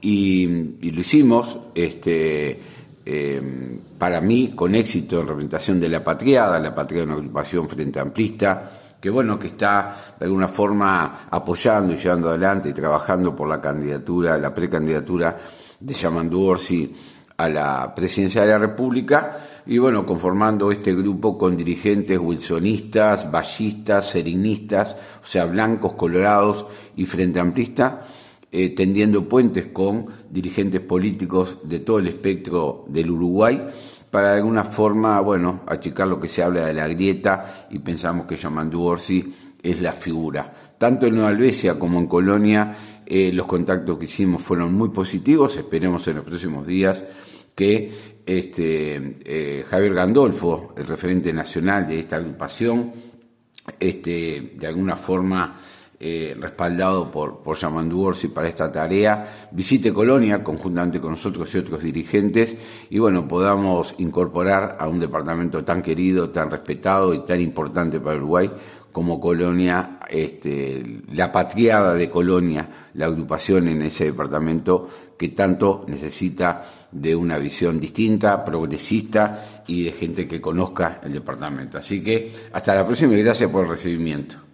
y, lo hicimos, este, eh, para mí, con éxito en representación de la patriada, la patriada es una agrupación frente amplista, que bueno, que está de alguna forma apoyando y llevando adelante y trabajando por la candidatura, la precandidatura de Yamandu Orsi a la presidencia de la República y bueno, conformando este grupo con dirigentes wilsonistas, ballistas, serinistas, o sea, blancos, colorados y frente amplista, eh, tendiendo puentes con dirigentes políticos de todo el espectro del Uruguay para de alguna forma, bueno, achicar lo que se habla de la grieta y pensamos que Yamandu Orsi es la figura. Tanto en Nueva Albesia como en Colonia, eh, los contactos que hicimos fueron muy positivos. Esperemos en los próximos días que este, eh, Javier Gandolfo, el referente nacional de esta agrupación, este, de alguna forma eh, respaldado por, por Yamandu Orsi para esta tarea, visite Colonia conjuntamente con nosotros y otros dirigentes y bueno, podamos incorporar a un departamento tan querido, tan respetado y tan importante para Uruguay como Colonia, este, la patriada de Colonia, la agrupación en ese departamento que tanto necesita de una visión distinta, progresista y de gente que conozca el departamento. Así que hasta la próxima y gracias por el recibimiento.